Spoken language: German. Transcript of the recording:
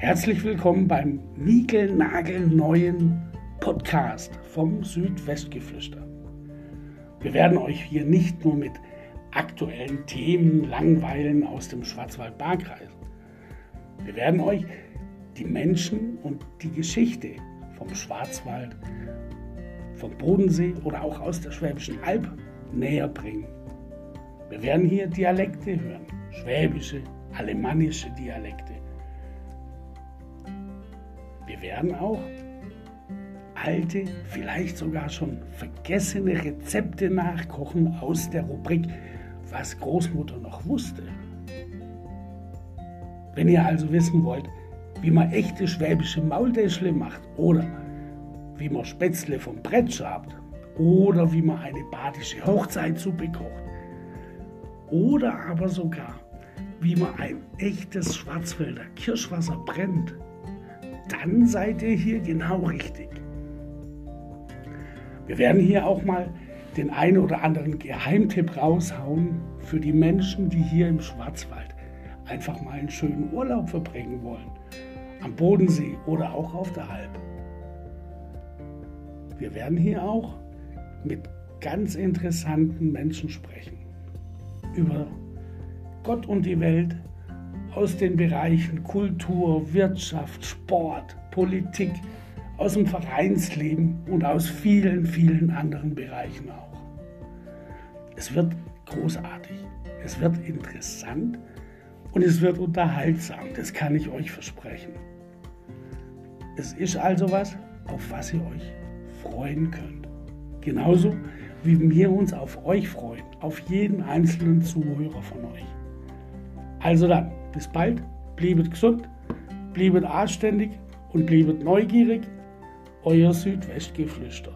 Herzlich willkommen beim niegelnagelneuen Podcast vom Südwestgeflüster. Wir werden euch hier nicht nur mit aktuellen Themen langweilen aus dem Schwarzwald-Baar-Kreis. Wir werden euch die Menschen und die Geschichte vom Schwarzwald, vom Bodensee oder auch aus der Schwäbischen Alb näher bringen. Wir werden hier Dialekte hören, schwäbische, alemannische Dialekte. Wir werden auch alte, vielleicht sogar schon vergessene Rezepte nachkochen aus der Rubrik Was Großmutter noch wusste. Wenn ihr also wissen wollt, wie man echte schwäbische Maultäschle macht oder wie man Spätzle vom Brett schabt oder wie man eine badische Hochzeitsuppe kocht oder aber sogar wie man ein echtes Schwarzwälder Kirschwasser brennt dann seid ihr hier genau richtig. Wir werden hier auch mal den einen oder anderen Geheimtipp raushauen für die Menschen, die hier im Schwarzwald einfach mal einen schönen Urlaub verbringen wollen. Am Bodensee oder auch auf der Alp. Wir werden hier auch mit ganz interessanten Menschen sprechen. Über Gott und die Welt, aus den Bereichen Kultur, Wirtschaft, Sport, Politik, aus dem Vereinsleben und aus vielen, vielen anderen Bereichen auch. Es wird großartig, es wird interessant und es wird unterhaltsam, das kann ich euch versprechen. Es ist also was, auf was ihr euch freuen könnt. Genauso wie wir uns auf euch freuen, auf jeden einzelnen Zuhörer von euch. Also dann, bis bald, bliebet gesund, bliebet anständig und bliebet neugierig. Euer Südwestgeflüster.